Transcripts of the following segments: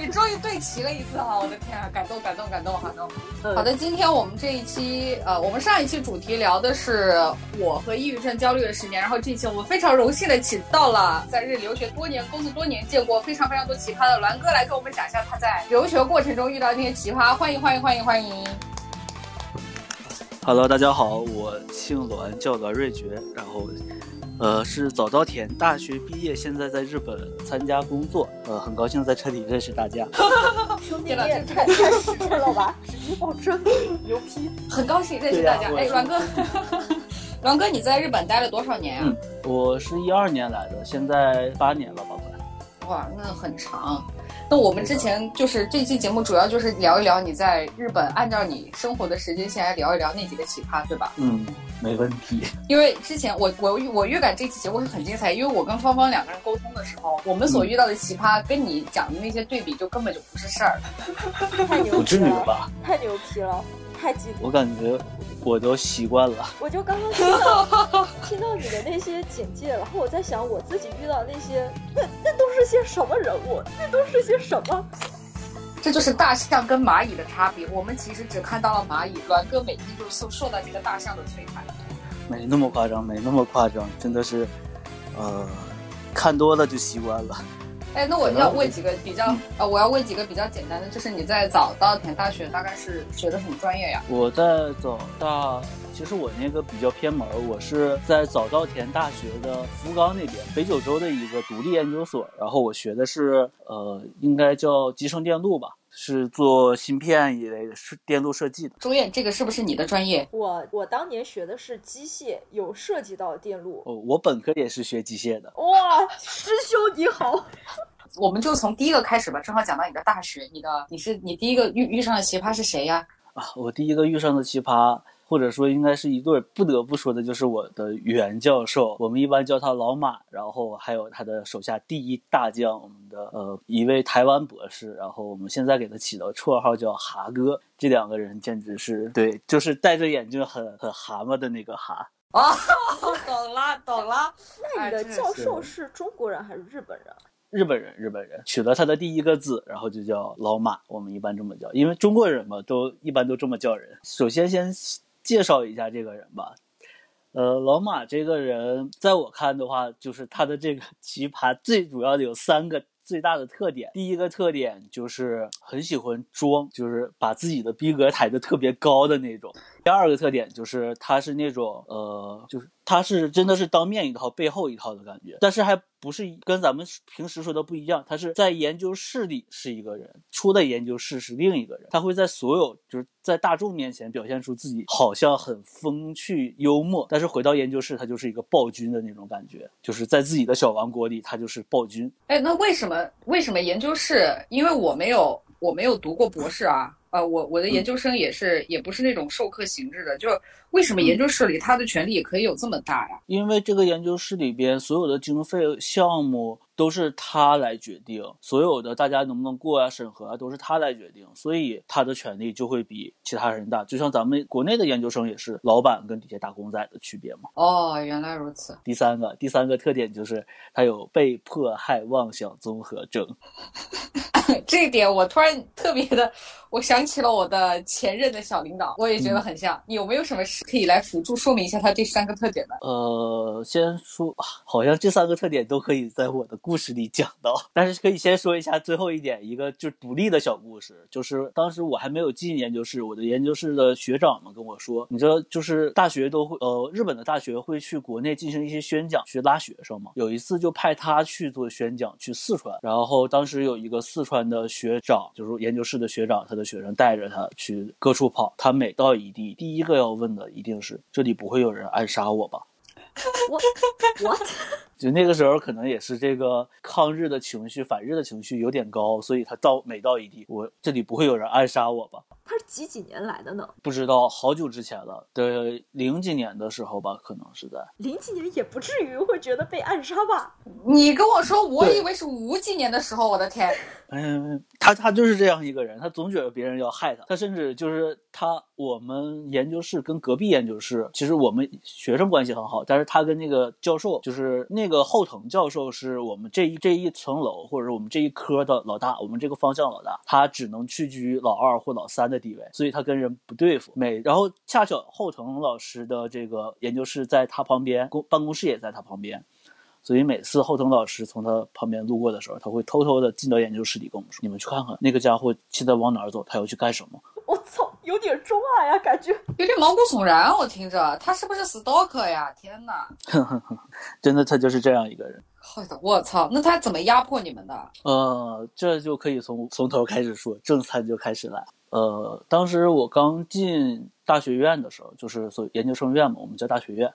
远不多不容易，终于对齐了一次哈！我的天啊，感动感动感动，好的。嗯好的，今天我们这一期，呃，我们上一期主题聊的是我和抑郁症焦虑的十年，然后这一期我们非常荣幸的请到了在日留学多年、工作多年、见过非常非常多奇葩的栾哥来跟我们讲一下他在留学过程中遇到的那些奇葩。欢迎欢迎欢迎欢迎！Hello，大家好，我姓栾，叫栾瑞觉，然后，呃，是早稻田大学毕业，现在在日本参加工作，呃，很高兴在这里认识大家。兄弟，你也这太太实诚了吧！实力保证，牛批！很高兴认识大家。哎，对呀我也是栾哥，阮哥，你在日本待了多少年啊？嗯我是一二年来的，现在八年了吧，快。哇，那很长。那我们之前就是这期节目主要就是聊一聊你在日本，按照你生活的时间线来聊一聊那几个奇葩，对吧？嗯，没问题。因为之前我我我预感这期节目会很精彩，因为我跟芳芳两个人沟通的时候，我们所遇到的奇葩跟你讲的那些对比就根本就不是事儿。太牛不至逼了，于吧？太牛批了，太激动！我感觉我都习惯了。我就刚刚听到听到你的那些简介，然后我在想我自己遇到那些，那那都是些什么人物？那都是些什么？这就是大象跟蚂蚁的差别。我们其实只看到了蚂蚁，栾哥每天就受受到这个大象的摧残。没那么夸张，没那么夸张，真的是，呃，看多了就习惯了。哎，那我要问几个比较呃，我要问几个比较简单的，就是你在早稻田大学大概是学的什么专业呀？我在早大，其实我那个比较偏门儿，我是在早稻田大学的福冈那边北九州的一个独立研究所，然后我学的是呃，应该叫集成电路吧，是做芯片一类的，是电路设计的。朱燕，这个是不是你的专业？我我当年学的是机械，有涉及到电路。哦，我本科也是学机械的。哇，师兄你好！我们就从第一个开始吧，正好讲到你的大学，你的你是你第一个遇遇上的奇葩是谁呀？啊，我第一个遇上的奇葩，或者说应该是一对不得不说的，就是我的袁教授，我们一般叫他老马，然后还有他的手下第一大将，我们的呃一位台湾博士，然后我们现在给他起的绰号叫蛤哥，这两个人简直是对，就是戴着眼镜很很蛤蟆的那个蛤。哦，懂了懂了。那你的教授是中国人还是日本人？日本人，日本人取了他的第一个字，然后就叫老马，我们一般这么叫，因为中国人嘛，都一般都这么叫人。首先先介绍一下这个人吧，呃，老马这个人，在我看的话，就是他的这个 奇葩最主要的有三个最大的特点。第一个特点就是很喜欢装，就是把自己的逼格抬得特别高的那种。第二个特点就是他是那种呃，就是他是真的是当面一套背后一套的感觉，但是还不是跟咱们平时说的不一样，他是在研究室里是一个人，出的研究室是另一个人，他会在所有就是在大众面前表现出自己好像很风趣幽默，但是回到研究室他就是一个暴君的那种感觉，就是在自己的小王国里他就是暴君。哎，那为什么为什么研究室？因为我没有我没有读过博士啊，呃，我我的研究生也是、也不是那种授课形式的，就为什么研究室里他的权力也可以有这么大呀？因为这个研究室里边所有的经费项目都是他来决定，所有的大家能不能过啊、审核啊都是他来决定，所以他的权力就会比其他人大。就像咱们国内的研究生也是老板跟底下打工仔的区别嘛。哦，原来如此。第三个，第三个特点就是他有被迫害妄想综合症。这一点我突然特别的，我想起了我的前任的小领导，我也觉得很像。你有没有什么事可以来辅助说明一下他这三个特点呢？呃，先说，好像这三个特点都可以在我的故事里讲到，但是可以先说一下最后一点，一个就是独立的小故事，就是当时我还没有进研究室，我的研究室的学长们跟我说，你知道，就是大学都会，呃，日本的大学会去国内进行一些宣讲，去拉学生嘛。有一次就派他去做宣讲，去四川，然后当时有一个四川的学长，就是研究室的学长，他的学生带着他去各处跑，他每到一地，第一个要问的一定是这里不会有人暗杀我吧？我 我就那个时候可能也是这个抗日的情绪、反日的情绪有点高，所以他到每到一地，我这里不会有人暗杀我吧？他是几几年来的呢？不知道，好久之前了，对，零几年的时候吧，可能是在零几年也不至于会觉得被暗杀吧？你跟我说，我以为是五几年的时候，我的天！嗯，他他就是这样一个人，他总觉得别人要害他，他甚至就是他我们研究室跟隔壁研究室，其实我们学生关系很好，但是他跟那个教授，就是那个后藤教授，是我们这一这一层楼或者是我们这一科的老大，我们这个方向老大，他只能屈居老二或老三的地位，所以他跟人不对付。每然后恰巧后藤老师的这个研究室在他旁边，公办公室也在他旁边。所以每次后藤老师从他旁边路过的时候，他会偷偷的进到研究室里跟我们说：“你们去看看那个家伙现在往哪儿走，他要去干什么。我操，有点中二呀，感觉。有点毛骨悚然，我听着，他是不是 stalker 呀？天哪！” 真的，他就是这样一个人。好的，我操，那他怎么压迫你们的？呃，这就可以从从头开始说，正餐就开始来。呃，当时我刚进大学院的时候，就是所研究生院嘛，我们叫大学院。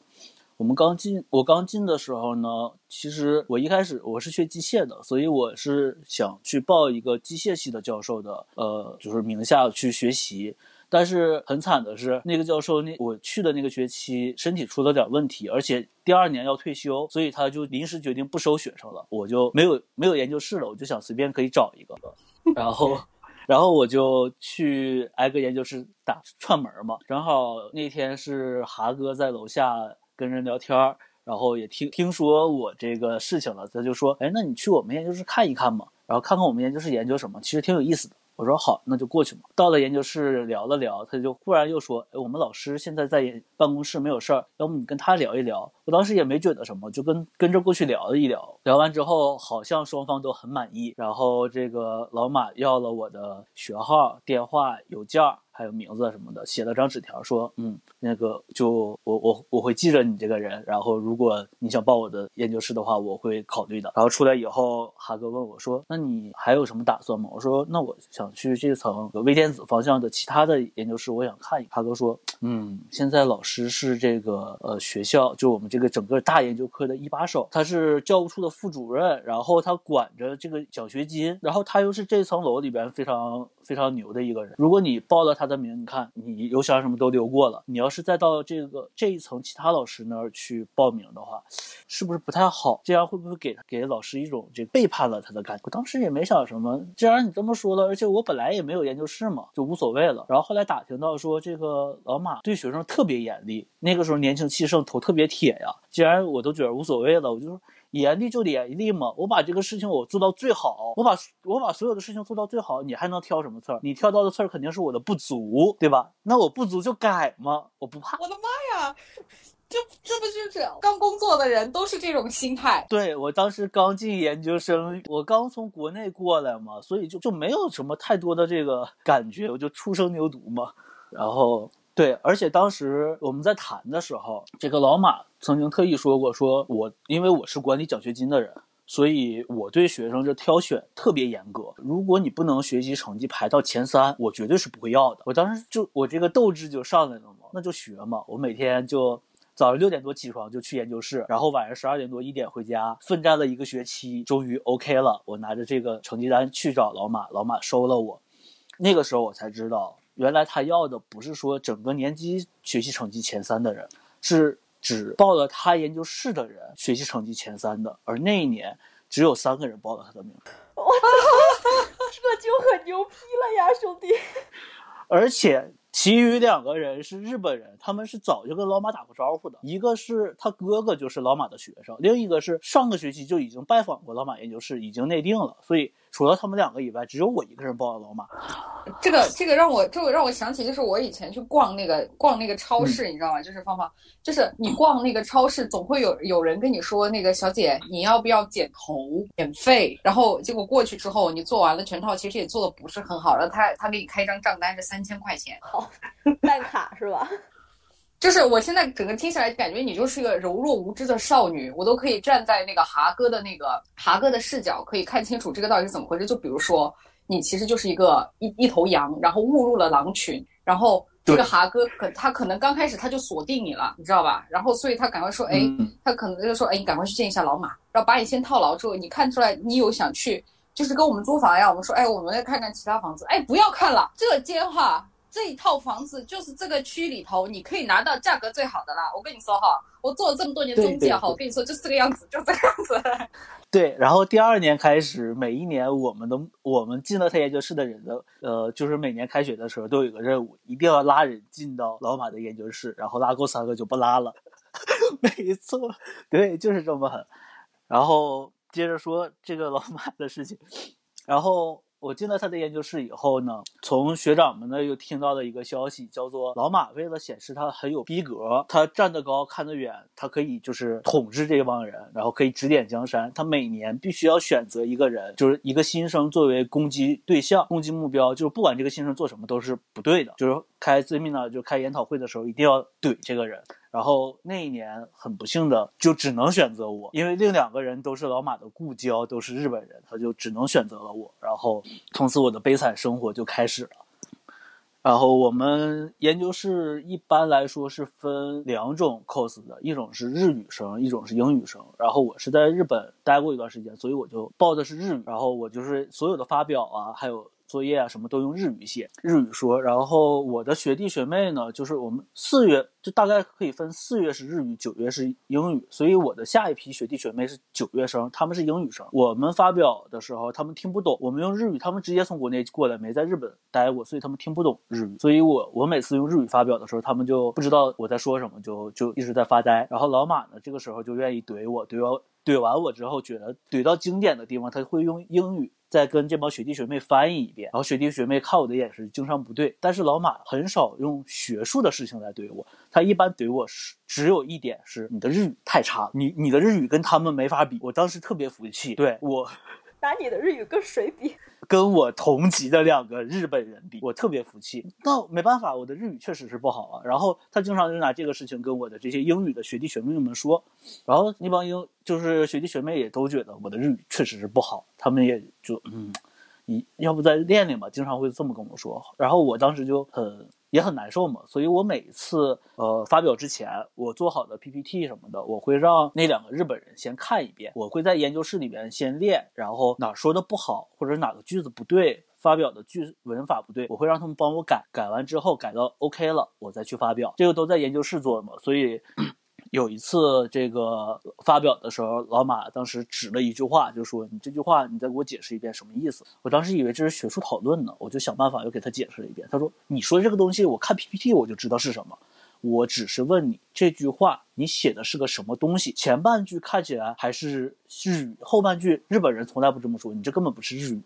我们刚进，我刚进的时候呢，其实我一开始我是学机械的，所以我是想去报一个机械系的教授的，呃，就是名下去学习。但是很惨的是，那个教授那我去的那个学期身体出了点问题，而且第二年要退休，所以他就临时决定不收学生了。我就没有没有研究室了，我就想随便可以找一个，然后。然后我就去挨个研究室打串门嘛，正好那天是哈哥在楼下跟人聊天儿，然后也听听说我这个事情了，他就说，哎，那你去我们研究室看一看嘛，然后看看我们研究室研究什么，其实挺有意思的。我说好，那就过去嘛。到了研究室聊了聊，他就忽然又说：“哎，我们老师现在在办公室没有事儿，要不你跟他聊一聊？”我当时也没觉得什么，就跟跟着过去聊了一聊。聊完之后，好像双方都很满意。然后这个老马要了我的学号、电话、邮件儿，还有名字什么的，写了张纸条说：“嗯，那个就我我我会记着你这个人，然后如果你想报我的研究室的话，我会考虑的。”然后出来以后，哈哥问我说：“那你还有什么打算吗？”我说：“那我想去这层微电子方向的其他的研究室，我想看一看。”哈哥说：“嗯，现在老师是这个呃学校，就我们这个整个大研究科的一把手，他是教务处的副主任，然后他管着这个奖学金，然后他又是这层楼里边非常非常牛的一个人。如果你报了他的名，你看你邮箱什么都留过了，你要是再到这个这一层其他老师那儿去报名的话，是不是不太好？这样会不会给给老师一种这背叛了他的感觉？我当时也没想什么，既然你这么说了，而且我本来也没有研究室嘛，就无所谓了。然后后来打听到说，这个老马对学生特别严厉，那个时候年轻气盛，头特别铁呀。既然我都觉得无所谓了，我就说。严厉就严厉嘛，我把这个事情我做到最好，我把我把所有的事情做到最好，你还能挑什么刺儿？你挑到的刺儿肯定是我的不足，对吧？那我不足就改嘛，我不怕。我的妈呀，这这不就是刚工作的人都是这种心态？对我当时刚进研究生，我刚从国内过来嘛，所以就就没有什么太多的这个感觉，我就初生牛犊嘛，然后。对，而且当时我们在谈的时候，这个老马曾经特意说过，说我因为我是管理奖学金的人，所以我对学生这挑选特别严格。如果你不能学习成绩排到前三，我绝对是不会要的。我当时就我这个斗志就上来了嘛，那就学嘛。我每天就早上六点多起床就去研究室，然后晚上十二点多一点回家，奋战了一个学期，终于 OK 了。我拿着这个成绩单去找老马，老马收了我。那个时候我才知道。原来他要的不是说整个年级学习成绩前三的人，是指报了他研究室的人学习成绩前三的，而那一年只有三个人报了他的名。我操，这就很牛逼了呀，兄弟！而且其余两个人是日本人，他们是早就跟老马打过招呼的，一个是他哥哥就是老马的学生，另一个是上个学期就已经拜访过老马研究室，已经内定了，所以。除了他们两个以外，只有我一个人报了老马。这个这个让我这个让我想起，就是我以前去逛那个逛那个超市，你知道吗？就是芳芳，就是你逛那个超市，总会有有人跟你说，那个小姐，你要不要剪头免费？然后结果过去之后，你做完了全套，其实也做的不是很好，然后他他给你开一张账单是三千块钱，好办卡是吧？就是我现在整个听下来，感觉你就是一个柔弱无知的少女，我都可以站在那个哈哥的那个哈哥的视角，可以看清楚这个到底是怎么回事。就比如说，你其实就是一个一一头羊，然后误入了狼群，然后这个哈哥可他可能刚开始他就锁定你了，你知道吧？然后所以他赶快说，哎，他可能就说，哎，你赶快去见一下老马，然后把你先套牢之后，你看出来你有想去，就是跟我们租房呀，我们说，哎，我们再看看其他房子，哎，不要看了，这间哈。这一套房子就是这个区里头你可以拿到价格最好的啦。我跟你说哈，我做了这么多年中介哈，我跟你说就是这个样子，就这个样子。对，然后第二年开始，每一年我们的我们进了他研究室的人的，呃，就是每年开学的时候都有一个任务，一定要拉人进到老马的研究室，然后拉够三个就不拉了。没错，对，就是这么狠。然后接着说这个老马的事情，然后。我进了他的研究室以后呢，从学长们那又听到了一个消息，叫做老马为了显示他很有逼格，他站得高看得远，他可以就是统治这帮人，然后可以指点江山。他每年必须要选择一个人，就是一个新生作为攻击对象、攻击目标，就是不管这个新生做什么都是不对的。就是开 seminar 就开研讨会的时候，一定要怼这个人。然后那一年很不幸的就只能选择我，因为另两个人都是老马的故交，都是日本人，他就只能选择了我。然后从此我的悲惨生活就开始了。然后我们研究室一般来说是分两种 cos 的，一种是日语生，一种是英语生。然后我是在日本待过一段时间，所以我就报的是日语。然后我就是所有的发表啊，还有。作业啊，什么都用日语写，日语说。然后我的学弟学妹呢，就是我们四月就大概可以分四月是日语，九月是英语。所以我的下一批学弟学妹是九月生，他们是英语生。我们发表的时候，他们听不懂，我们用日语，他们直接从国内过来，没在日本待过，所以他们听不懂日语。所以我我每次用日语发表的时候，他们就不知道我在说什么，就就一直在发呆。然后老马呢，这个时候就愿意怼我，怼我怼完我之后，觉得怼到经典的地方，他会用英语。再跟这帮学弟学妹翻译一遍，然后学弟学妹看我的眼神经常不对，但是老马很少用学术的事情来怼我，他一般怼我是只有一点是你的日语太差，你你的日语跟他们没法比。我当时特别服气，对我。拿你的日语跟谁比？跟我同级的两个日本人比，我特别服气。那没办法，我的日语确实是不好啊。然后他经常就拿这个事情跟我的这些英语的学弟学妹们说，然后那帮英就是学弟学妹也都觉得我的日语确实是不好，他们也就嗯，你要不再练练吧，经常会这么跟我说。然后我当时就很。也很难受嘛，所以我每次呃发表之前，我做好的 PPT 什么的，我会让那两个日本人先看一遍，我会在研究室里边先练，然后哪说的不好或者哪个句子不对，发表的句文法不对，我会让他们帮我改，改完之后改到 OK 了，我再去发表，这个都在研究室做嘛，所以。有一次这个发表的时候，老马当时指了一句话，就说：“你这句话，你再给我解释一遍什么意思？”我当时以为这是学术讨论呢，我就想办法又给他解释了一遍。他说：“你说这个东西，我看 PPT 我就知道是什么。我只是问你这句话，你写的是个什么东西？前半句看起来还是日语，后半句日本人从来不这么说，你这根本不是日语。”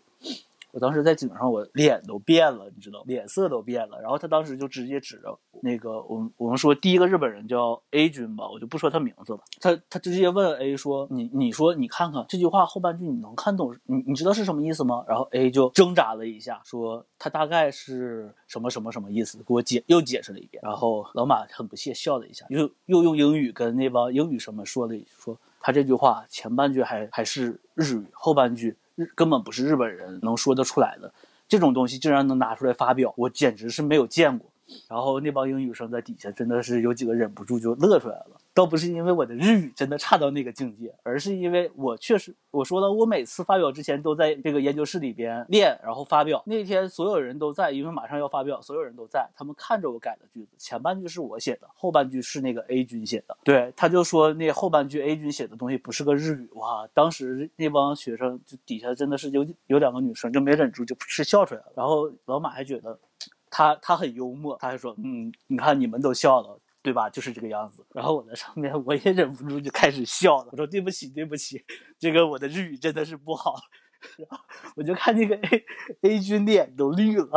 我当时在井上，我脸都变了，你知道，脸色都变了。然后他当时就直接指着那个，我们我们说第一个日本人叫 A 君吧，我就不说他名字了。他他直接问 A 说：“你你说你看看这句话后半句你能看懂？你你知道是什么意思吗？”然后 A 就挣扎了一下，说他大概是什么什么什么意思，给我解又解释了一遍。然后老马很不屑笑了一下，又又用英语跟那帮英语生们说了一说他这句话前半句还还是日语，后半句。根本不是日本人能说得出来的，这种东西竟然能拿出来发表，我简直是没有见过。然后那帮英语生在底下真的是有几个忍不住就乐出来了。倒不是因为我的日语真的差到那个境界，而是因为我确实我说了，我每次发表之前都在这个研究室里边练，然后发表。那天所有人都在，因为马上要发表，所有人都在。他们看着我改的句子，前半句是我写的，后半句是那个 A 君写的。对，他就说那后半句 A 君写的东西不是个日语。哇，当时那帮学生就底下真的是有有两个女生就没忍住，就是笑出来了。然后老马还觉得他他很幽默，他还说嗯，你看你们都笑了。对吧？就是这个样子。然后我在上面，我也忍不住就开始笑了。我说：“对不起，对不起，这个我的日语真的是不好。”然后我就看那个 A A 君脸都绿了。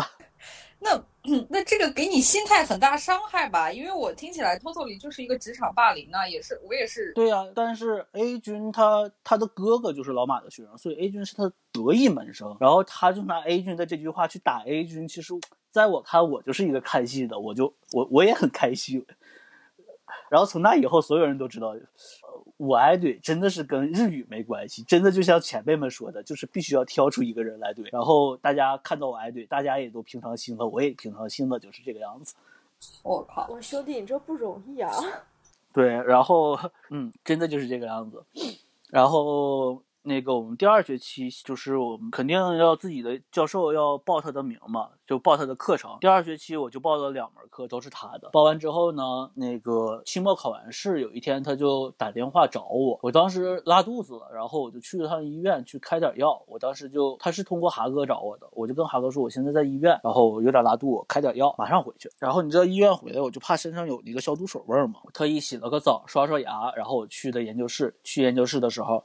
那那这个给你心态很大伤害吧？因为我听起来 totally 就是一个职场霸凌啊，也是我也是。对啊，但是 A 君他他的哥哥就是老马的学生，所以 A 君是他得意门生。然后他就拿 A 君的这句话去打 A 君。其实在我看，我就是一个看戏的，我就我我也很开心。然后从那以后，所有人都知道，我挨怼真的是跟日语没关系，真的就像前辈们说的，就是必须要挑出一个人来怼。然后大家看到我挨怼，大家也都平常心了，我也平常心了，就是这个样子。我靠，我兄弟，你这不容易啊！对，然后嗯，真的就是这个样子。然后那个我们第二学期就是我们肯定要自己的教授要报他的名嘛，就报他的课程。第二学期我就报了两门课，都是他的。报完之后呢，那个期末考完试，有一天他就打电话找我，我当时拉肚子了，然后我就去了趟医院去开点药。我当时就他是通过哈哥找我的，我就跟哈哥说我现在在医院，然后有点拉肚，开点药，马上回去。然后你知道医院回来，我就怕身上有那个消毒水味嘛，特意洗了个澡，刷刷牙，然后我去的研究室。去研究室的时候。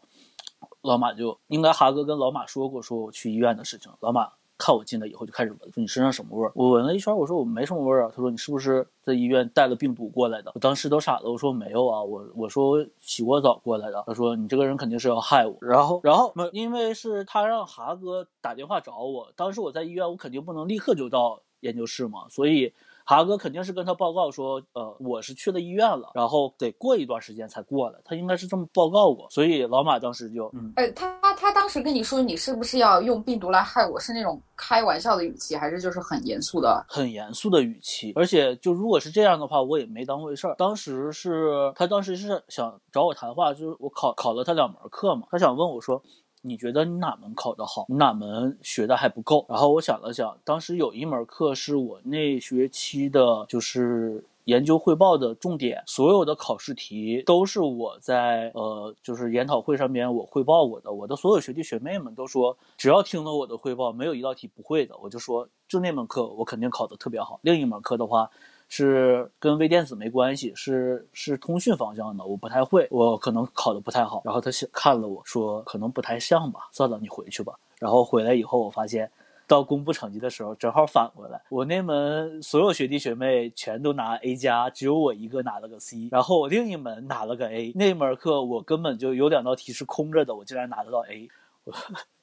老马就应该哈哥跟老马说过，说我去医院的事情。老马看我进来以后就开始闻，说你身上什么味儿？我闻了一圈，我说我没什么味儿啊。他说你是不是在医院带了病毒过来的？我当时都傻了，我说没有啊，我我说我洗过澡过来的。他说你这个人肯定是要害我。然后然后因为是他让哈哥打电话找我，当时我在医院，我肯定不能立刻就到研究室嘛，所以。哈哥肯定是跟他报告说，呃，我是去了医院了，然后得过一段时间才过来。他应该是这么报告过，所以老马当时就，嗯，哎，他他当时跟你说你是不是要用病毒来害我，是那种开玩笑的语气，还是就是很严肃的？很严肃的语气，而且就如果是这样的话，我也没当回事儿。当时是他当时是想找我谈话，就是我考考了他两门课嘛，他想问我说。你觉得你哪门考得好？哪门学的还不够？然后我想了想，当时有一门课是我那学期的，就是研究汇报的重点，所有的考试题都是我在呃，就是研讨会上面我汇报过的。我的所有学弟学妹们都说，只要听了我的汇报，没有一道题不会的。我就说，就那门课我肯定考得特别好。另一门课的话。是跟微电子没关系，是是通讯方向的，我不太会，我可能考的不太好。然后他看了我说，可能不太像吧，算了，你回去吧。然后回来以后，我发现到公布成绩的时候，正好反过来，我那门所有学弟学妹全都拿 A 加，只有我一个拿了个 C。然后我另一门拿了个 A，那门课我根本就有两道题是空着的，我竟然拿得到 A，我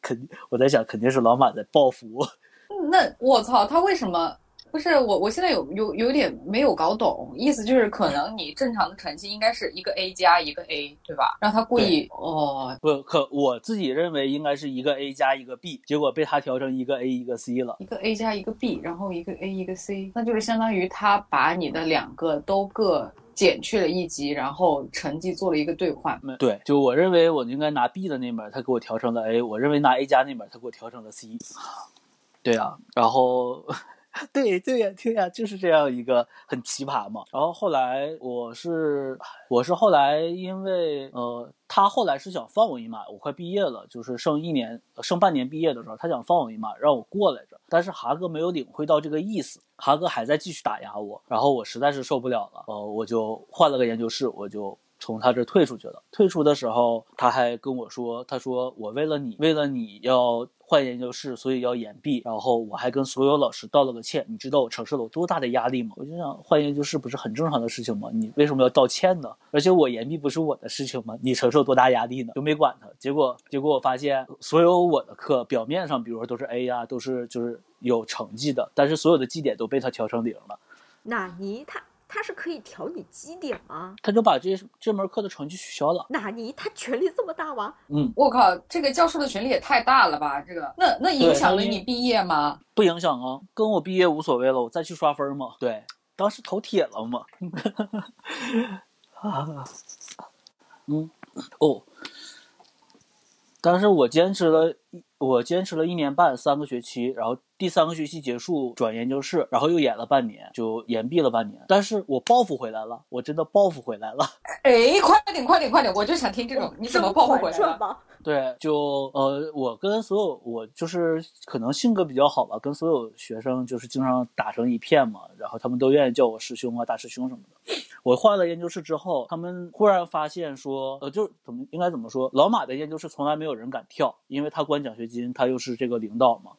肯我在想，肯定是老马在报复我。那我操，他为什么？不是我，我现在有有有点没有搞懂，意思就是可能你正常的成绩应该是一个 A 加一个 A，对吧？让他故意哦，不可，我自己认为应该是一个 A 加一个 B，结果被他调成一个 A 一个 C 了。一个 A 加一个 B，然后一个 A 一个 C，那就是相当于他把你的两个都各减去了一级，然后成绩做了一个兑换。对，就我认为我应该拿 B 的那门，他给我调成了 A；我认为拿 A 加那门，他给我调成了 C。对啊，然后。对对呀，对呀，就是这样一个很奇葩嘛。然后后来我是我是后来因为呃，他后来是想放我一马，我快毕业了，就是剩一年剩半年毕业的时候，他想放我一马，让我过来着。但是哈哥没有领会到这个意思，哈哥还在继续打压我。然后我实在是受不了了，呃，我就换了个研究室，我就从他这退出去了。退出的时候，他还跟我说，他说我为了你，为了你要。换研究室，所以要延毕。然后我还跟所有老师道了个歉。你知道我承受了多大的压力吗？我就想换研究室不是很正常的事情吗？你为什么要道歉呢？而且我延毕不是我的事情吗？你承受多大压力呢？就没管他。结果结果我发现，所有我的课表面上，比如说都是 A 呀，都是就是有成绩的，但是所有的绩点都被他调成零了。纳尼他？他是可以调你基点吗？他就把这这门课的成绩取消了。纳尼？他权力这么大吗？嗯，我靠，这个教授的权力也太大了吧？这个，那那影响了你毕业吗？不影响啊，跟我毕业无所谓了，我再去刷分嘛。对，当时头铁了嘛。啊，嗯，哦，但是我坚持了，我坚持了一年半，三个学期，然后。第三个学期结束转研究室，然后又演了半年，就延毕了半年。但是我报复回来了，我真的报复回来了。哎，快点，快点，快点！我就想听这种，你怎么报复回来了？对，就呃，我跟所有我就是可能性格比较好吧，跟所有学生就是经常打成一片嘛，然后他们都愿意叫我师兄啊、大师兄什么的。我换了研究室之后，他们忽然发现说，呃，就怎么应该怎么说？老马的研究室从来没有人敢跳，因为他管奖学金，他又是这个领导嘛。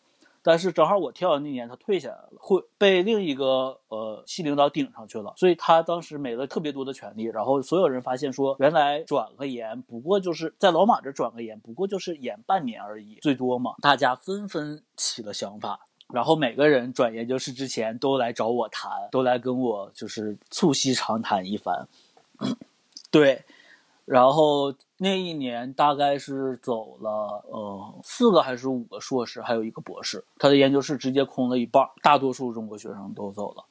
但是正好我跳的那年他退下来了，会被另一个呃系领导顶上去了，所以他当时没了特别多的权利。然后所有人发现说，原来转个研不过就是在老马这转个研，不过就是延半年而已，最多嘛。大家纷纷起了想法，然后每个人转研究室之前都来找我谈，都来跟我就是促膝长谈一番。对。然后那一年大概是走了呃四个还是五个硕士，还有一个博士，他的研究室直接空了一半，大多数中国学生都走了，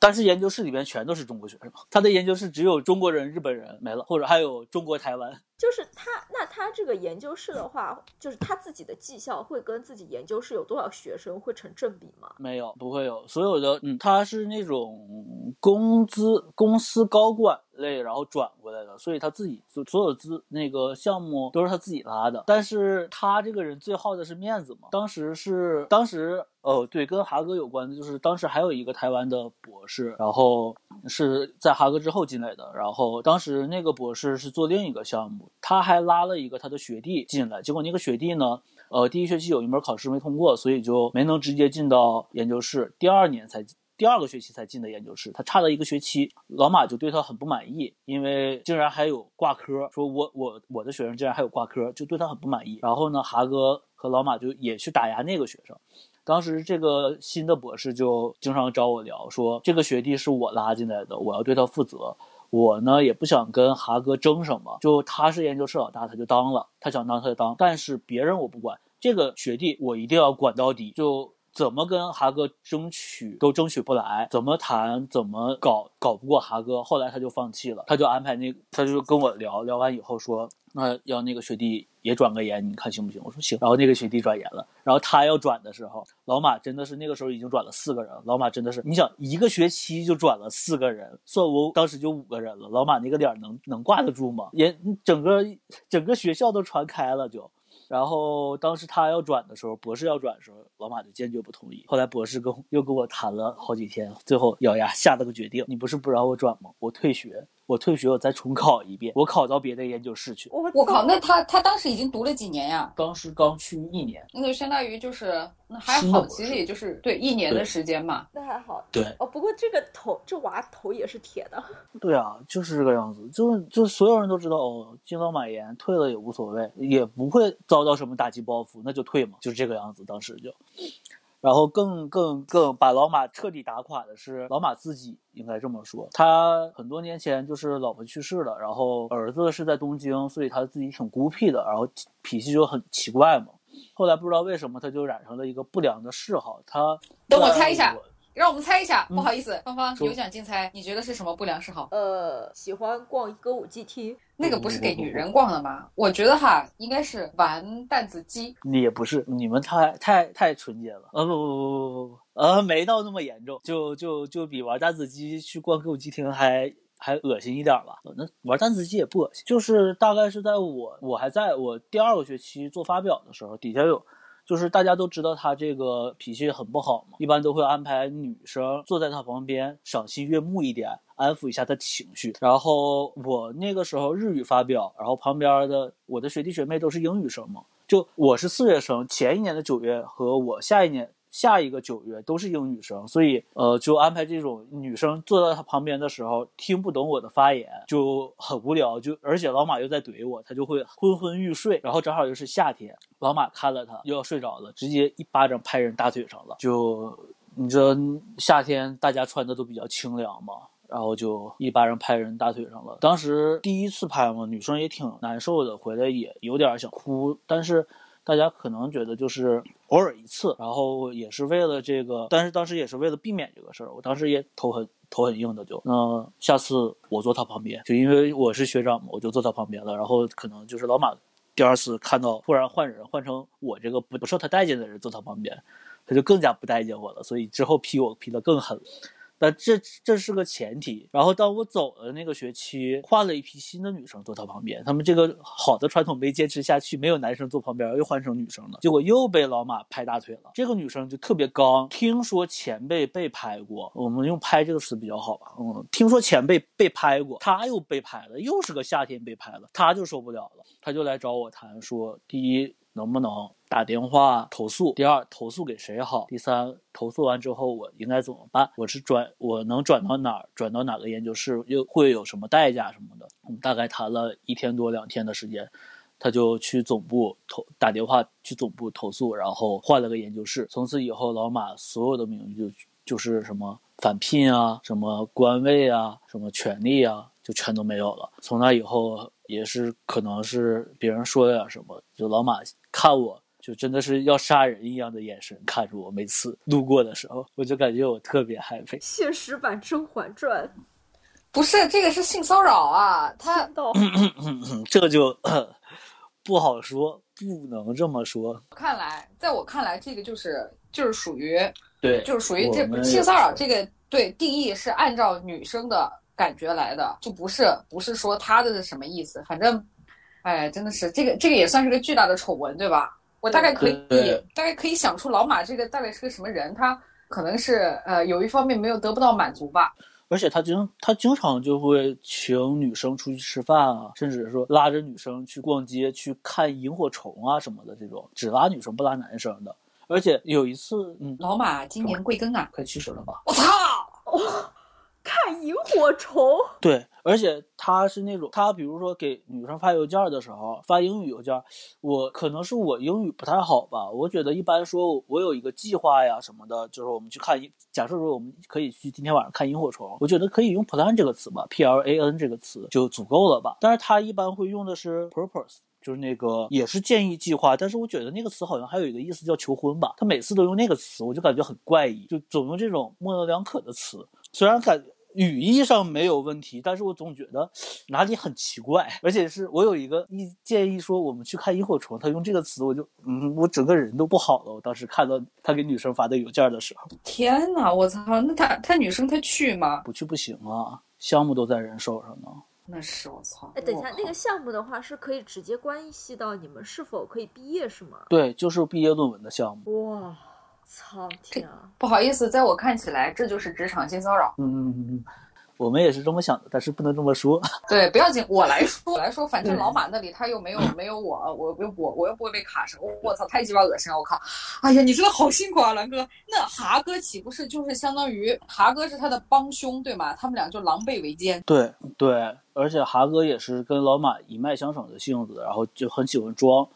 但是研究室里边全都是中国学生，他的研究室只有中国人、日本人没了，或者还有中国台湾，就是他，那他这个研究室的话，就是他自己的绩效会跟自己研究室有多少学生会成正比吗？没有，不会有。所有的，嗯，他是那种工资公司高管类，然后转过来的，所以他自己所所有资那个项目都是他自己拉的。但是他这个人最好的是面子嘛。当时是当时。哦，对，跟哈哥有关的，就是当时还有一个台湾的博士，然后是在哈哥之后进来的，然后当时那个博士是做另一个项目，他还拉了一个他的学弟进来，结果那个学弟呢，呃，第一学期有一门考试没通过，所以就没能直接进到研究室，第二年才第二个学期才进的研究室，他差了一个学期，老马就对他很不满意，因为竟然还有挂科，说我我我的学生竟然还有挂科，就对他很不满意，然后呢，哈哥和老马就也去打压那个学生。当时这个新的博士就经常找我聊，说这个学弟是我拉进来的，我要对他负责。我呢也不想跟哈哥争什么，就他是研究室老大，他就当了，他想当他就当。但是别人我不管，这个学弟我一定要管到底，就怎么跟哈哥争取都争取不来，怎么谈怎么搞搞不过哈哥。后来他就放弃了，他就安排那，他就跟我聊聊完以后说。那要那个学弟也转个研，你看行不行？我说行。然后那个学弟转研了，然后他要转的时候，老马真的是那个时候已经转了四个人。老马真的是，你想一个学期就转了四个人，算我当时就五个人了。老马那个脸能能挂得住吗？也整个整个学校都传开了就。然后当时他要转的时候，博士要转的时候，老马就坚决不同意。后来博士跟又跟我谈了好几天，最后咬牙下了个决定：你不是不让我转吗？我退学，我退学，我再重考一遍，我考到别的研究室去。我我靠，那他他当时已经读了几年呀？当时刚去一年，那就相当于就是那还好，其实也就是对一年的时间嘛。那还好。对哦，不过这个头这娃头也是铁的。对啊，就是这个样子，就是就是所有人都知道哦，敬老马言退了也无所谓，也不会遭到什么打击报复，那就退嘛，就是这个样子。当时就，然后更更更把老马彻底打垮的是老马自己，应该这么说，他很多年前就是老婆去世了，然后儿子是在东京，所以他自己挺孤僻的，然后脾气就很奇怪嘛。后来不知道为什么他就染上了一个不良的嗜好，他等我猜一下。让我们猜一下，不好意思，芳芳有奖竞猜，你觉得是什么不良嗜好？呃，喜欢逛歌舞伎厅，那个不是给女人逛的吗？我觉得哈，应该是玩弹子机。也不是，你们太太太纯洁了。呃，不不不不不不，呃，没到那么严重，就就就比玩弹子机去逛歌舞伎厅还还恶心一点吧。那玩弹子机也不恶心，就是大概是在我我还在我第二个学期做发表的时候，底下有。就是大家都知道他这个脾气很不好嘛，一般都会安排女生坐在他旁边，赏心悦目一点，安抚一下他情绪。然后我那个时候日语发表，然后旁边的我的学弟学妹都是英语生嘛，就我是四月生，前一年的九月和我下一年。下一个九月都是英语生，所以呃就安排这种女生坐在他旁边的时候听不懂我的发言就很无聊，就而且老马又在怼我，他就会昏昏欲睡。然后正好又是夏天，老马看了他又要睡着了，直接一巴掌拍人大腿上了。就你知道夏天大家穿的都比较清凉嘛，然后就一巴掌拍人大腿上了。当时第一次拍嘛，女生也挺难受的，回来也有点想哭，但是。大家可能觉得就是偶尔一次，然后也是为了这个，但是当时也是为了避免这个事儿，我当时也头很头很硬的，就那下次我坐他旁边，就因为我是学长嘛，我就坐他旁边了。然后可能就是老马第二次看到突然换人换成我这个不不受他待见的人坐他旁边，他就更加不待见我了，所以之后批我批的更狠。但这这是个前提。然后当我走的那个学期，换了一批新的女生坐他旁边，他们这个好的传统没坚持下去，没有男生坐旁边，又换成女生了。结果又被老马拍大腿了。这个女生就特别刚，听说前辈被拍过，我们用“拍”这个词比较好吧？嗯，听说前辈被拍过，她又被拍了，又是个夏天被拍了，她就受不了了，她就来找我谈，说第一。能不能打电话投诉？第二，投诉给谁好？第三，投诉完之后我应该怎么办？我是转，我能转到哪儿？转到哪个研究室？又会有什么代价什么的？我们大概谈了一天多两天的时间，他就去总部投打电话去总部投诉，然后换了个研究室。从此以后，老马所有的名誉就就是什么返聘啊，什么官位啊，什么权利啊，就全都没有了。从那以后。也是可能是别人说了点什么，就老马看我就真的是要杀人一样的眼神看着我，每次路过的时候，我就感觉我特别害怕。现实版《甄嬛传》，不是这个是性骚扰啊，他 这个就 不好说，不能这么说。看来，在我看来，这个就是就是属于对，就是属于这性骚扰这个对定义是按照女生的感觉来的，就不是不是说他的是什么意思，反正，哎，真的是这个这个也算是个巨大的丑闻，对吧？我大概可以大概可以想出老马这个大概是个什么人，他可能是呃有一方面没有得不到满足吧，而且他经他经常就会请女生出去吃饭啊，甚至说拉着女生去逛街、去看萤火虫啊什么的，这种只拉女生不拉男生的。而且有一次，嗯，老马今年贵庚啊？快七十了吧？我操！看萤火虫，对，而且他是那种，他比如说给女生发邮件的时候，发英语邮件，我可能是我英语不太好吧，我觉得一般说我有一个计划呀什么的，就是我们去看，假设说我们可以去今天晚上看萤火虫，我觉得可以用 plan 这个词吧，P L A N 这个词就足够了吧。但是他一般会用的是 purpose。就是那个也是建议计划，但是我觉得那个词好像还有一个意思叫求婚吧。他每次都用那个词，我就感觉很怪异，就总用这种模棱两可的词。虽然感语义上没有问题，但是我总觉得哪里很奇怪。而且是我有一个意建议说我们去看萤火虫，他用这个词，我就嗯，我整个人都不好了。我当时看到他给女生发的邮件的时候，天哪，我操！那他他女生他去吗？不去不行啊，项目都在人手上呢。那是我操！哎，等一下，那个项目的话是可以直接关系到你们是否可以毕业，是吗？对，就是毕业论文的项目。哇，操天啊！不好意思，在我看起来，这就是职场性骚扰。嗯嗯嗯嗯，我们也是这么想的，但是不能这么说。对，不要紧，我来说，我来说，反正老马那里他又没有没有我，我又我我又不会被卡上。我我操，太鸡巴恶心了！我靠！哎呀，你真的好辛苦啊，兰哥。那哈哥岂不是就是相当于哈哥是他的帮凶对吗？他们俩就狼狈为奸。对对，而且哈哥也是跟老马一脉相承的性子，然后就很喜欢装。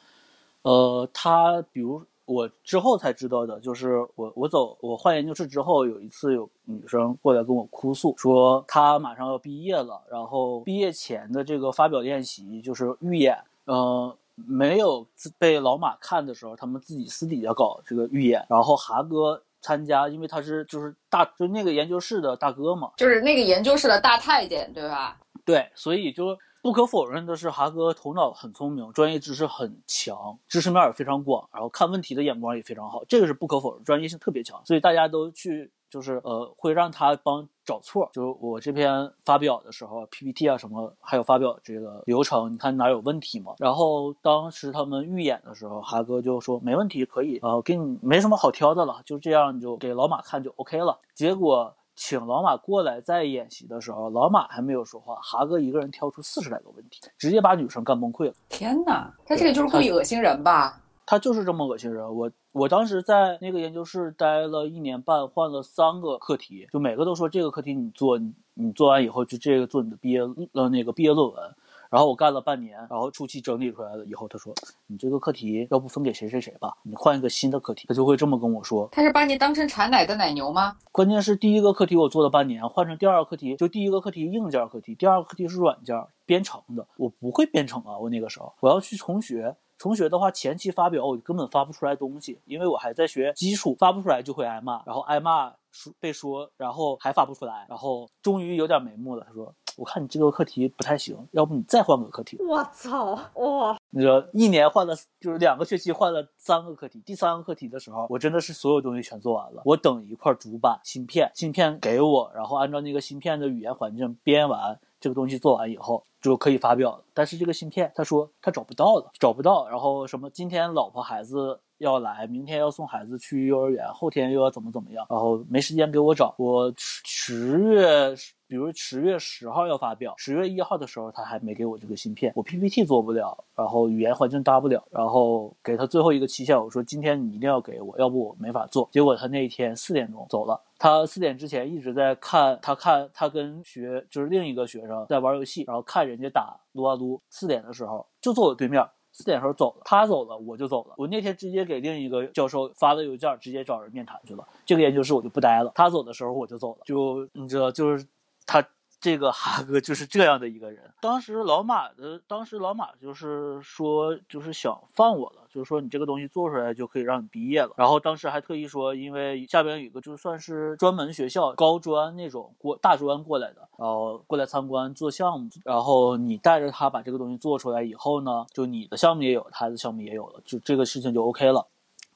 呃，他比如我之后才知道的，就是我我走我换研究室之后，有一次有女生过来跟我哭诉，说她马上要毕业了，然后毕业前的这个发表练习就是预演，呃。没有被老马看的时候，他们自己私底下搞这个预演，然后哈哥参加，因为他是就是大就那个研究室的大哥嘛，就是那个研究室的大太监，对吧？对，所以就不可否认的是，哈哥头脑很聪明，专业知识很强，知识面也非常广，然后看问题的眼光也非常好，这个是不可否认，专业性特别强，所以大家都去就是呃会让他帮找错，就是我这篇发表的时候，PPT 啊什么，还有发表这个流程，你看哪有问题吗？然后当时他们预演的时候，哈哥就说没问题，可以，呃，给你没什么好挑的了，就这样你就给老马看就 OK 了。结果。请老马过来再演习的时候，老马还没有说话，哈哥一个人挑出四十来个问题，直接把女生干崩溃了。天哪，他这个就是故意恶心人吧？他就是这么恶心人。我我当时在那个研究室待了一年半，换了三个课题，就每个都说这个课题你做，你你做完以后就这个做你的毕业呃那个毕业论文。然后我干了半年，然后初期整理出来了以后，他说你这个课题要不分给谁谁谁吧，你换一个新的课题。他就会这么跟我说。他是把你当成产奶的奶牛吗？关键是第一个课题我做了半年，换成第二个课题，就第一个课题硬件课题，第二个课题是软件编程的，我不会编程啊，我那个时候我要去重学。重学的话，前期发表我根本发不出来东西，因为我还在学基础，发不出来就会挨骂，然后挨骂说被说，然后还发不出来，然后终于有点眉目了。他说：“我看你这个课题不太行，要不你再换个课题。”我操，哇！你说一年换了，就是两个学期换了三个课题。第三个课题的时候，我真的是所有东西全做完了。我等一块主板芯片，芯片给我，然后按照那个芯片的语言环境编完。这个东西做完以后就可以发表了，但是这个芯片他说他找不到了，找不到，然后什么今天老婆孩子要来，明天要送孩子去幼儿园，后天又要怎么怎么样，然后没时间给我找。我十月，比如十月十号要发表，十月一号的时候他还没给我这个芯片，我 PPT 做不了，然后语言环境搭不了，然后给他最后一个期限，我说今天你一定要给我，要不我没法做。结果他那一天四点钟走了。他四点之前一直在看，他看他跟学就是另一个学生在玩游戏，然后看人家打撸啊撸。四点的时候就坐我对面，四点时候走了，他走了我就走了。我那天直接给另一个教授发了邮件，直接找人面谈去了。这个研究室我就不待了。他走的时候我就走了，就你知道，就是他这个哈哥就是这样的一个人。当时老马的，当时老马就是说就是想放我了。就是说你这个东西做出来就可以让你毕业了。然后当时还特意说，因为下边有一个就算是专门学校高专那种过大专过来的，然后过来参观做项目，然后你带着他把这个东西做出来以后呢，就你的项目也有，他的项目也有了，就这个事情就 OK 了。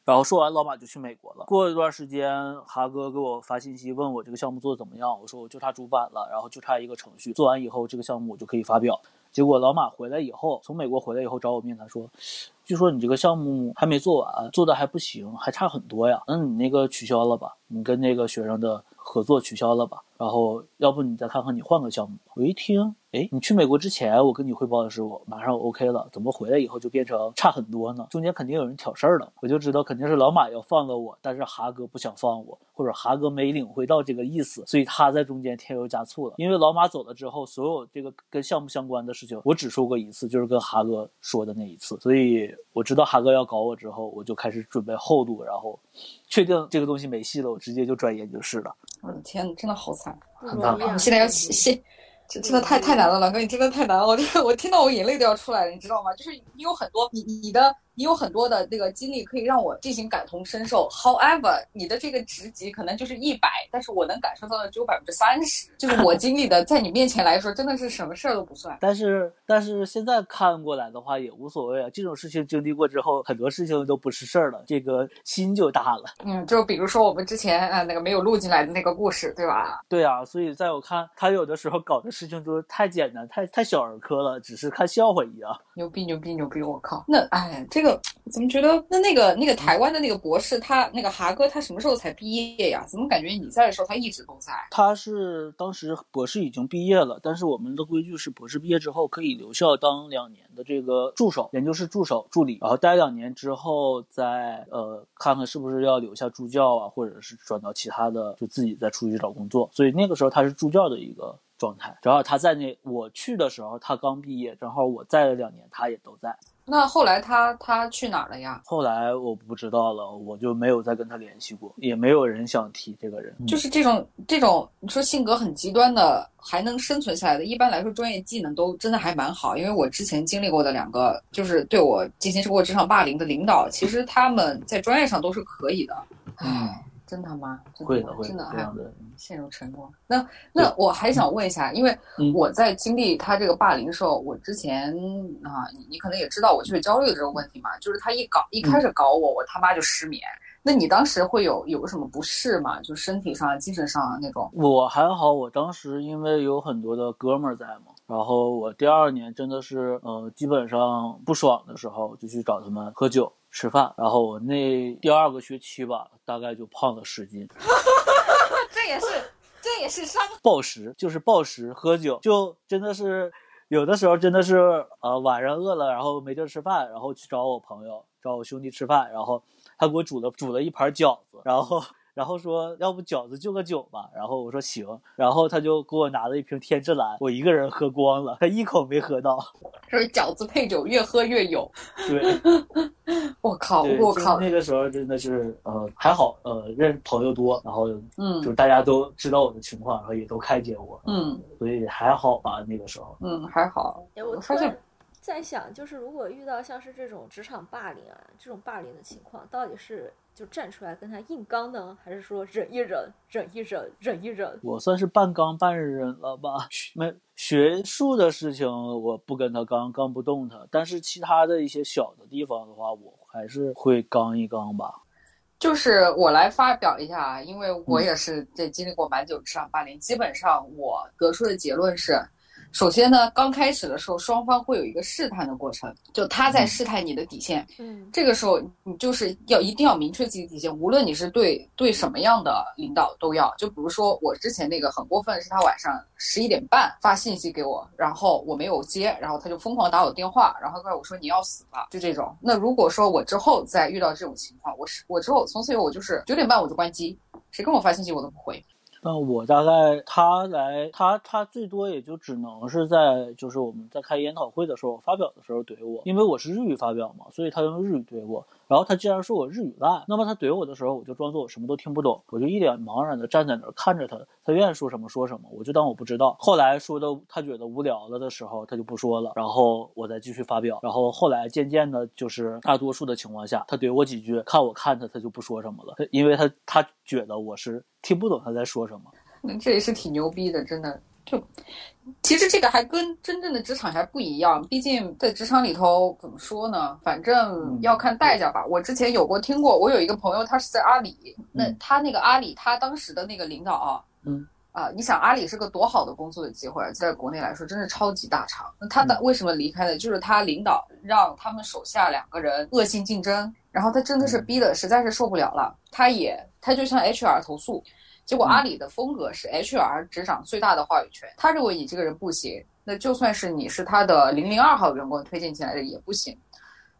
然后说完，老马就去美国了。过一段时间，哈哥给我发信息问我这个项目做的怎么样，我说我就差主板了，然后就差一个程序，做完以后这个项目我就可以发表。结果老马回来以后，从美国回来以后找我面谈说，据说你这个项目还没做完，做的还不行，还差很多呀。那你那个取消了吧，你跟那个学生的合作取消了吧，然后要不你再看看你换个项目。我一听。哎，你去美国之前，我跟你汇报的时候马上 OK 了，怎么回来以后就变成差很多呢？中间肯定有人挑事儿了，我就知道肯定是老马要放了我，但是哈哥不想放我，或者哈哥没领会到这个意思，所以他在中间添油加醋了。因为老马走了之后，所有这个跟项目相关的事情，我只说过一次，就是跟哈哥说的那一次，所以我知道哈哥要搞我之后，我就开始准备厚度，然后确定这个东西没戏了，我直接就转研究室了。我的天，真的好惨，很难。现在要现。这真的太太难了，老哥，你真的太难了，我我听到我眼泪都要出来了，你知道吗？就是你有很多你你的。你有很多的那个经历可以让我进行感同身受。However，你的这个职级可能就是一百，但是我能感受到的只有百分之三十。就是我经历的，在你面前来说，真的是什么事儿都不算。但是，但是现在看过来的话也无所谓啊。这种事情经历过之后，很多事情都不是事儿了，这个心就大了。嗯，就比如说我们之前呃那个没有录进来的那个故事，对吧？对啊，所以在我看，他有的时候搞的事情都太简单，太太小儿科了，只是看笑话一样。牛逼牛逼牛逼！我靠，那哎这。个 怎么觉得那那个那个台湾的那个博士他那个哈哥他什么时候才毕业呀？怎么感觉你在的时候他一直都在？他是当时博士已经毕业了，但是我们的规矩是博士毕业之后可以留校当两年的这个助手，研究室助手助理，然后待两年之后再呃看看是不是要留下助教啊，或者是转到其他的就自己再出去找工作。所以那个时候他是助教的一个状态。然后他在那我去的时候他刚毕业，正好我在了两年，他也都在。那后来他他去哪儿了呀？后来我不知道了，我就没有再跟他联系过，也没有人想提这个人。就是这种这种你说性格很极端的，还能生存下来的，一般来说专业技能都真的还蛮好。因为我之前经历过的两个，就是对我进行过职场霸凌的领导，其实他们在专业上都是可以的。唉。真他妈，会的，真的，陷入沉默。那那我还想问一下，因为我在经历他这个霸凌的时候，我之前啊，你你可能也知道我就是焦虑的这个问题嘛，就是他一搞一开始搞我，我他妈就失眠。那你当时会有有什么不适吗？就身体上、精神上那种？我还好，我当时因为有很多的哥们儿在嘛，然后我第二年真的是呃，基本上不爽的时候就去找他们喝酒。吃饭，然后我那第二个学期吧，大概就胖了十斤。这也是，这也是伤。暴食就是暴食，喝酒就真的是，有的时候真的是，呃，晚上饿了，然后没地儿吃饭，然后去找我朋友，找我兄弟吃饭，然后他给我煮了煮了一盘饺子，然后。然后说要不饺子就个酒吧，然后我说行，然后他就给我拿了一瓶天之蓝，我一个人喝光了，他一口没喝到。说 饺子配酒，越喝越有。对，我靠，我靠，那个时候真的是呃还好，呃认朋友多，然后嗯，就大家都知道我的情况，然后也都开解我，嗯，所以还好吧那个时候，嗯还好。我发现。在想，就是如果遇到像是这种职场霸凌啊，这种霸凌的情况，到底是就站出来跟他硬刚呢，还是说忍一忍，忍一忍，忍一忍？我算是半刚半忍了吧。没学术的事情，我不跟他刚，刚不动他。但是其他的一些小的地方的话，我还是会刚一刚吧。就是我来发表一下啊，因为我也是这经历过蛮久职场霸凌，基本上我得出的结论是。首先呢，刚开始的时候，双方会有一个试探的过程，就他在试探你的底线。嗯，这个时候你就是要一定要明确自己的底线，无论你是对对什么样的领导都要。就比如说我之前那个很过分，是他晚上十一点半发信息给我，然后我没有接，然后他就疯狂打我电话，然后告诉我说你要死了，就这种。那如果说我之后再遇到这种情况，我是我之后从此以后我就是九点半我就关机，谁跟我发信息我都不回。那我大概他来，他他最多也就只能是在就是我们在开研讨会的时候发表的时候怼我，因为我是日语发表嘛，所以他用日语怼我。然后他既然说我日语烂，那么他怼我的时候，我就装作我什么都听不懂，我就一脸茫然的站在那儿看着他，他愿意说什么说什么，我就当我不知道。后来说的他觉得无聊了的时候，他就不说了，然后我再继续发表。然后后来渐渐的，就是大多数的情况下，他怼我几句，看我看他，他就不说什么了，因为他他觉得我是听不懂他在说什么。那这也是挺牛逼的，真的。就其实这个还跟真正的职场还不一样，毕竟在职场里头怎么说呢？反正要看代价吧。我之前有过听过，我有一个朋友，他是在阿里，那他那个阿里，他当时的那个领导啊，嗯啊，你想阿里是个多好的工作的机会，在国内来说真是超级大厂。那他的为什么离开呢？就是他领导让他们手下两个人恶性竞争，然后他真的是逼的实在是受不了了，他也他就向 HR 投诉。结果阿里的风格是 HR 执掌最大的话语权，他认为你这个人不行，那就算是你是他的零零二号员工推荐进来的也不行。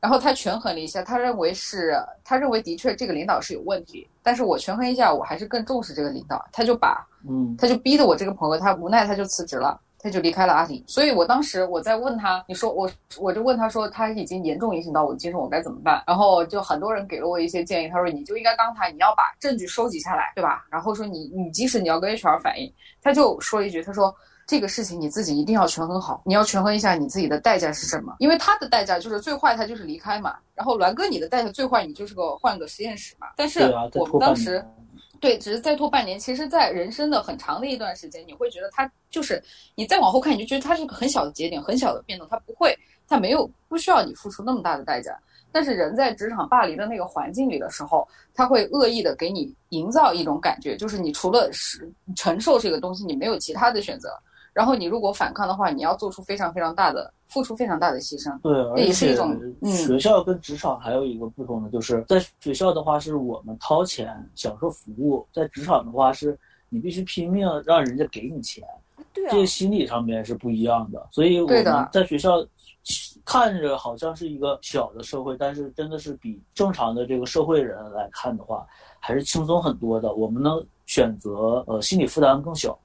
然后他权衡了一下，他认为是，他认为的确这个领导是有问题，但是我权衡一下，我还是更重视这个领导，他就把，嗯，他就逼得我这个朋友，他无奈他就辞职了。他就离开了阿里，所以我当时我在问他，你说我我就问他说他已经严重影响到我的精神，我该怎么办？然后就很多人给了我一些建议，他说你就应该刚才你要把证据收集下来，对吧？然后说你你即使你要跟 HR 反映，他就说一句，他说这个事情你自己一定要权衡好，你要权衡一下你自己的代价是什么，因为他的代价就是最坏，他就是离开嘛。然后栾哥你的代价最坏，你就是个换个实验室嘛。但是我们当时。对，只是再拖半年。其实，在人生的很长的一段时间，你会觉得它就是你再往后看，你就觉得它是个很小的节点，很小的变动，它不会，它没有不需要你付出那么大的代价。但是，人在职场霸凌的那个环境里的时候，他会恶意的给你营造一种感觉，就是你除了是承受这个东西，你没有其他的选择。然后，你如果反抗的话，你要做出非常非常大的。付出非常大的牺牲，对，这也是一种。学校跟职场还有一个不同的，就是在学校的话是我们掏钱享受服务，在职场的话是你必须拼命让人家给你钱，对，这个心理上面是不一样的。所以我们在学校看着好像是一个小的社会，但是真的是比正常的这个社会人来看的话，还是轻松很多的。我们能选择，呃，心理负担更小。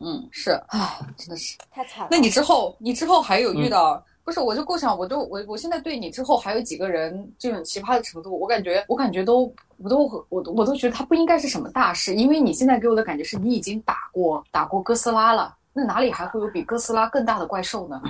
嗯，是，唉，真的是太惨了。那你之后，你之后还有遇到？不是，我就构想，我都我我现在对你之后还有几个人这种奇葩的程度，我感觉我感觉都我都我我都觉得他不应该是什么大事，因为你现在给我的感觉是你已经打过打过哥斯拉了，那哪里还会有比哥斯拉更大的怪兽呢？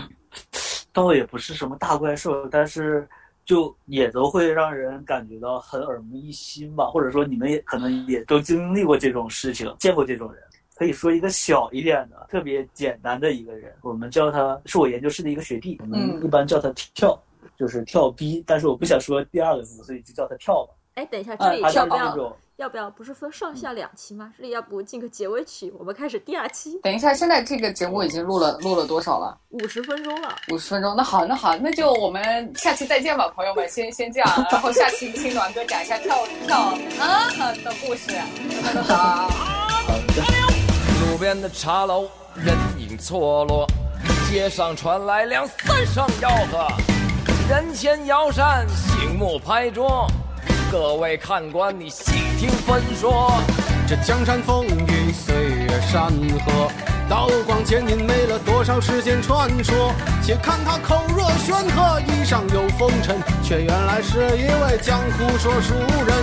倒也不是什么大怪兽，但是就也都会让人感觉到很耳目一新吧，或者说你们也可能也都经历过这种事情，见过这种人。可以说一个小一点的、特别简单的一个人，我们叫他是我研究室的一个学弟，我们一般叫他跳，就是跳逼。但是我不想说第二个字，所以就叫他跳吧。哎，等一下，这里要不要？要不要？不是分上下两期吗？这里要不进个结尾曲？我们开始第二期。等一下，现在这个节目已经录了，录了多少了？五十分钟了。五十分钟，那好，那好，那就我们下期再见吧，朋友们，先先这样，然后下期听暖哥讲一下跳跳啊 的故事。好。路边的茶楼，人影错落，街上传来两三声吆喝，人前摇扇，醒目拍桌。各位看官，你细听分说，这江山风雨，岁月山河，刀光剑影，没了多少世间传说。且看他口若悬河，衣上有风尘，却原来是一位江湖说书人。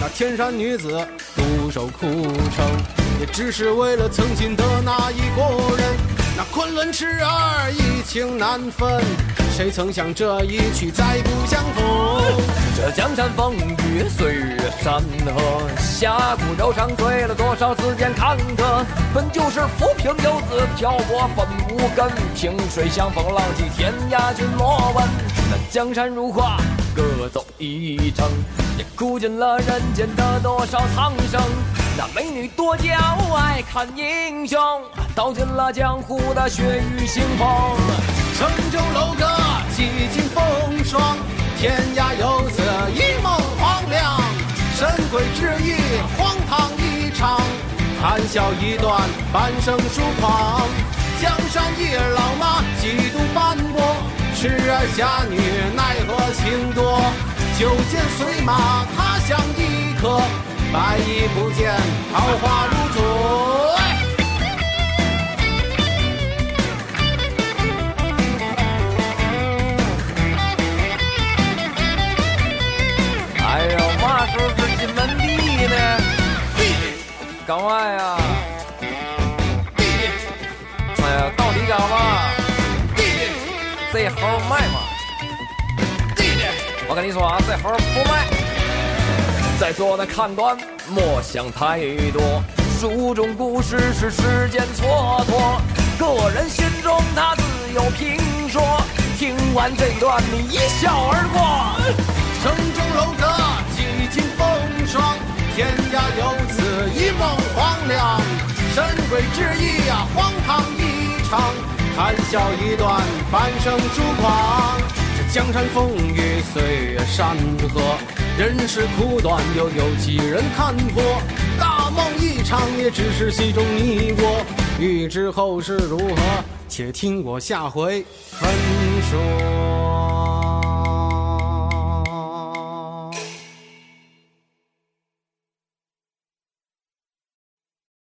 那天山女子独守枯城，也只是为了曾经的那一个人。那昆仑痴儿一情难分。谁曾想这一去再不相逢？这江山风雨，岁月山河，侠骨柔肠，醉了多少字间坎坷？本就是浮萍游子，漂泊本无根。萍水相逢，浪迹天涯，君莫问。那江山如画，各走一程，也哭尽了人间的多少苍生。那美女多娇，爱看英雄，道尽了江湖的血雨腥风。城中楼阁，几经风霜；天涯游子，一梦黄粱。神鬼之意，荒唐一场；谈笑一段，半生疏狂。江山一老马，几度斑驳；痴儿侠女，奈何情多？酒剑随马，他乡一客；白衣不见桃花如昨哎呦嘛时候是金门第一呢干嘛呀弟弟哎呀到底干嘛弟弟这猴卖吗弟弟我跟你说啊这猴不在座的看官莫想太多，书中故事是时间蹉跎，个人心中他自有评说。听完这段，你一笑而过。城中楼阁几经风霜，天涯游子一梦黄粱。神鬼之意呀，荒唐一场，谈笑一段，半生疏狂。这江山风雨，岁月山河，人世苦短，又有几人看破？大梦一场，也只是戏中你我。欲知后事如何，且听我下回分说。